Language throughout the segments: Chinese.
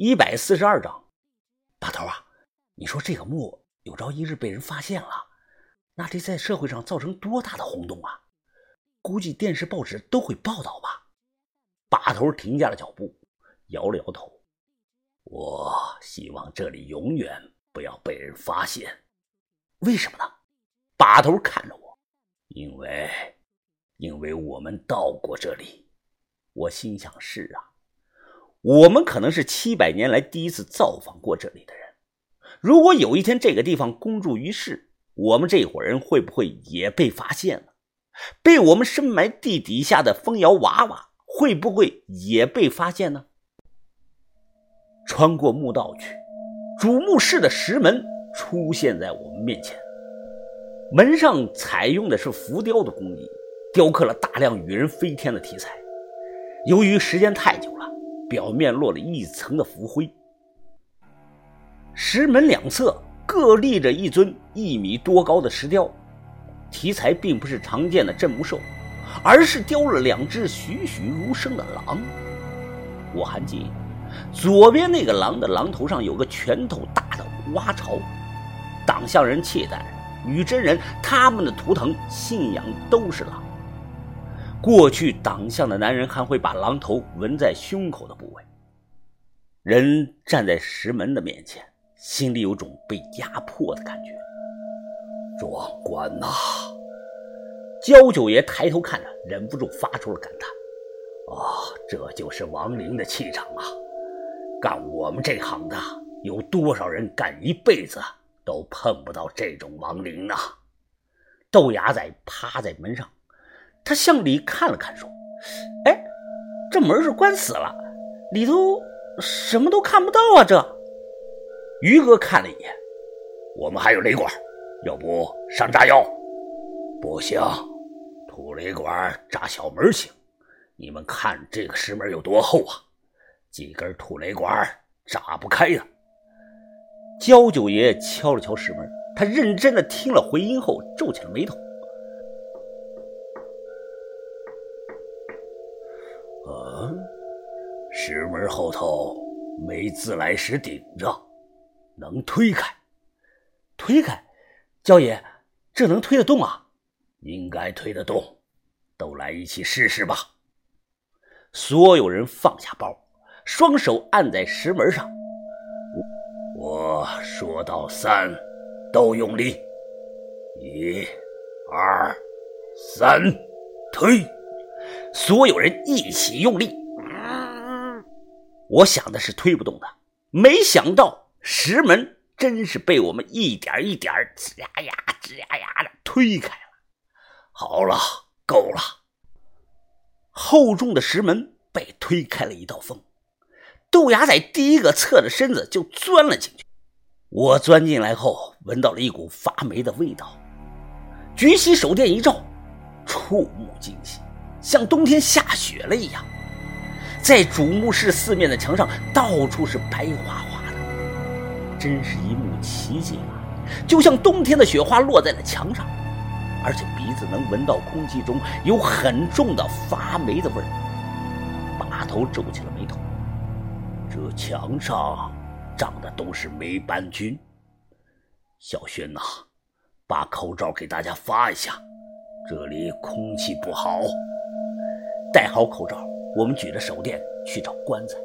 一百四十二章。大头啊，你说这个墓有朝一日被人发现了，那得在社会上造成多大的轰动啊！估计电视报纸都会报道吧。把头停下了脚步，摇了摇头。我希望这里永远不要被人发现。为什么呢？把头看着我，因为，因为我们到过这里。我心想：是啊，我们可能是七百年来第一次造访过这里的人。如果有一天这个地方公诸于世，我们这伙人会不会也被发现了？被我们深埋地底下的风摇娃娃会不会也被发现呢？穿过墓道去，主墓室的石门出现在我们面前。门上采用的是浮雕的工艺，雕刻了大量与人飞天的题材。由于时间太久，表面落了一层的浮灰。石门两侧各立着一尊一米多高的石雕。题材并不是常见的镇墓兽，而是雕了两只栩栩如生的狼。我还记得，左边那个狼的狼头上有个拳头大的蛙巢。党项人契丹、女真人，他们的图腾信仰都是狼。过去党项的男人还会把狼头纹在胸口的部位。人站在石门的面前，心里有种被压迫的感觉。壮观呐！焦九爷抬头看着，忍不住发出了感叹：“啊，这就是亡灵的气场啊！干我们这行的，有多少人干一辈子都碰不到这种亡灵呢？”豆芽仔趴在门上，他向里看了看，说：“哎，这门是关死了，里头什么都看不到啊！”这于哥看了一眼，我们还有雷管。要不上炸药？不行，土雷管炸小门行。你们看这个石门有多厚啊？几根土雷管炸不开呀。焦九爷敲了敲石门，他认真的听了回音后，皱起了眉头。石门后头没自来石顶着，能推开？推开？焦爷，这能推得动啊？应该推得动，都来一起试试吧。所有人放下包，双手按在石门上。我说到三，都用力。一、二、三，推！所有人一起用力。我想的是推不动的，没想到石门。真是被我们一点一点吱呀呀、吱呀呀的推开了。好了，够了。厚重的石门被推开了一道缝，豆芽仔第一个侧着身子就钻了进去。我钻进来后，闻到了一股发霉的味道。举起手电一照，触目惊心，像冬天下雪了一样。在主墓室四面的墙上，到处是白花花的。真是一幕奇景啊！就像冬天的雪花落在了墙上，而且鼻子能闻到空气中有很重的发霉的味儿。把头皱起了眉头，这墙上长的都是霉斑菌。小轩呐，把口罩给大家发一下，这里空气不好。戴好口罩，我们举着手电去找棺材。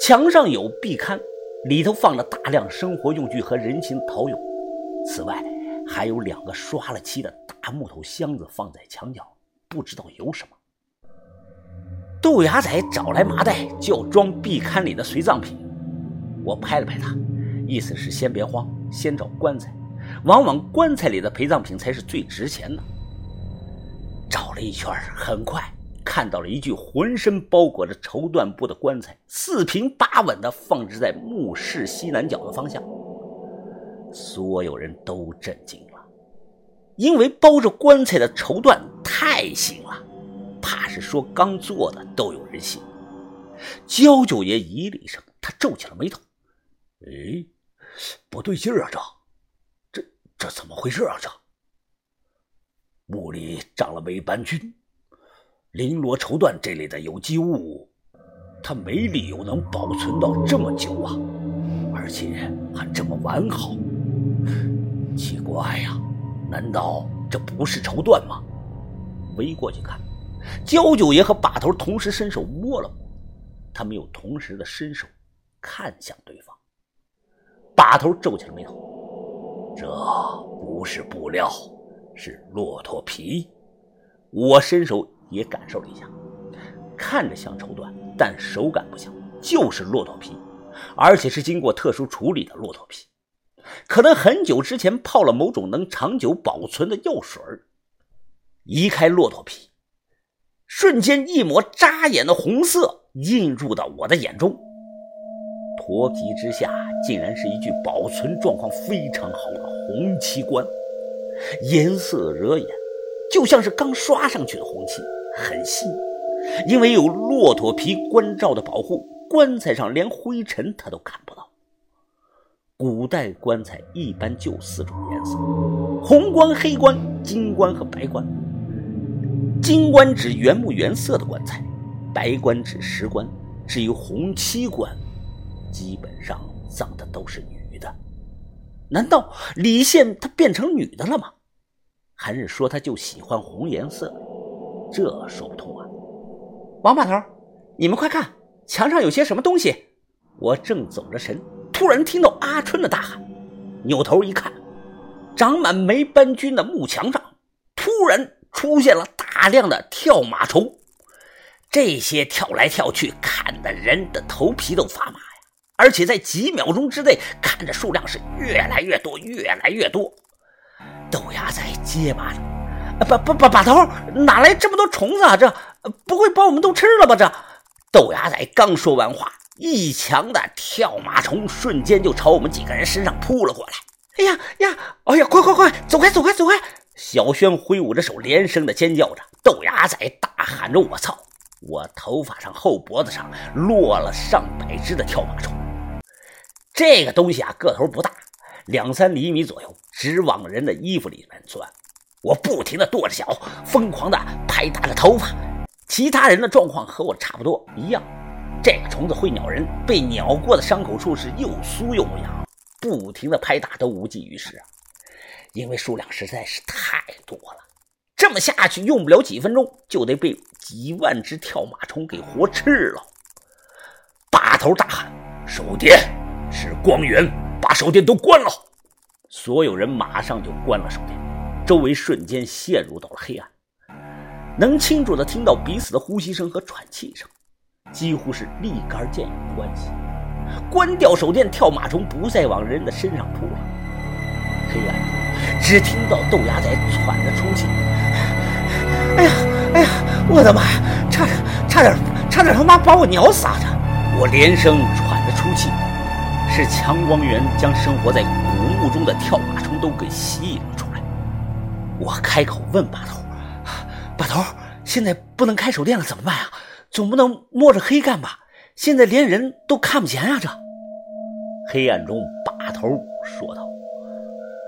墙上有壁龛。里头放了大量生活用具和人形陶俑，此外还有两个刷了漆的大木头箱子放在墙角，不知道有什么。豆芽仔找来麻袋就要装壁龛里的随葬品，我拍了拍他，意思是先别慌，先找棺材，往往棺材里的陪葬品才是最值钱的。找了一圈，很快。看到了一具浑身包裹着绸缎布的棺材，四平八稳地放置在墓室西南角的方向。所有人都震惊了，因为包着棺材的绸缎太新了，怕是说刚做的都有人信。焦九爷咦了一声，他皱起了眉头：“哎，不对劲啊，这，这，这怎么回事啊？这墓里长了霉斑菌。绫罗绸缎这类的有机物，它没理由能保存到这么久啊，而且还这么完好。奇怪呀，难道这不是绸缎吗？围过去看，焦九爷和把头同时伸手摸了摸，他们又同时的伸手看向对方。把头皱起了眉头，这不是布料，是骆驼皮。我伸手也感受了一下，看着像绸缎，但手感不像，就是骆驼皮，而且是经过特殊处理的骆驼皮，可能很久之前泡了某种能长久保存的药水移开骆驼皮，瞬间一抹扎眼的红色映入到我的眼中。驼皮之下，竟然是一具保存状况非常好的红漆棺，颜色惹眼，就像是刚刷上去的红漆，很新。因为有骆驼皮棺罩的保护，棺材上连灰尘他都看不到。古代棺材一般就四种颜色：红棺、黑棺、金棺和白棺。金棺指原木原色的棺材，白棺指石棺，至于红漆棺。基本上葬的都是女的，难道李现她变成女的了吗？还是说他就喜欢红颜色？这说不通啊！王把头，你们快看，墙上有些什么东西！我正走着神，突然听到阿春的大喊，扭头一看，长满霉斑菌的木墙上突然出现了大量的跳马虫，这些跳来跳去，看得人的头皮都发麻呀。而且在几秒钟之内，看着数量是越来越多，越来越多。豆芽仔结巴着：“把把把把头，哪来这么多虫子啊？这不会把我们都吃了吧？”这豆芽仔刚说完话，一墙的跳马虫瞬间就朝我们几个人身上扑了过来。哎呀呀！哎呀，快快快，走开走开走开！小轩挥舞着手，连声的尖叫着。豆芽仔大喊着：“我操！”我头发上、后脖子上落了上百只的跳马虫。这个东西啊，个头不大，两三厘米左右，直往人的衣服里面钻。我不停的跺着脚，疯狂的拍打着头发。其他人的状况和我差不多一样。这个虫子会咬人，被咬过的伤口处是又酥又痒，不停的拍打都无济于事啊，因为数量实在是太多了。这么下去，用不了几分钟就得被几万只跳马虫给活吃了。把头大喊：“手电！”是光源，把手电都关了。所有人马上就关了手电，周围瞬间陷入到了黑暗，能清楚的听到彼此的呼吸声和喘气声，几乎是立竿见影的关系。关掉手电，跳马虫不再往人的身上扑了。黑暗中，只听到豆芽仔喘着粗气：“哎呀，哎呀，我的妈呀，差点，差点，差点他妈把我鸟死啊！”我连声喘。是强光源将生活在古墓中的跳马虫都给吸引了出来。我开口问把头：“把头，现在不能开手电了，怎么办啊？总不能摸着黑干吧？现在连人都看不见啊！”这黑暗中，把头说道：“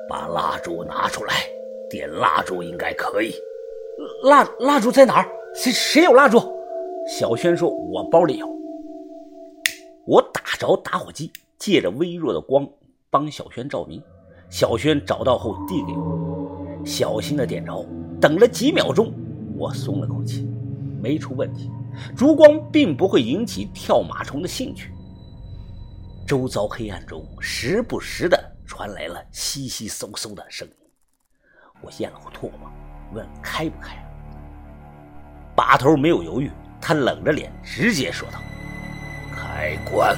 把蜡烛拿出来，点蜡烛应该可以。蜡蜡烛在哪儿？谁谁有蜡烛？”小轩说：“我包里有。”我打着打火机。借着微弱的光帮小轩照明，小轩找到后递给我，小心的点着，等了几秒钟，我松了口气，没出问题，烛光并不会引起跳马虫的兴趣。周遭黑暗中时不时的传来了悉悉嗖嗖的声音，我咽了口唾沫，问开不开？把头没有犹豫，他冷着脸直接说道：“开关。”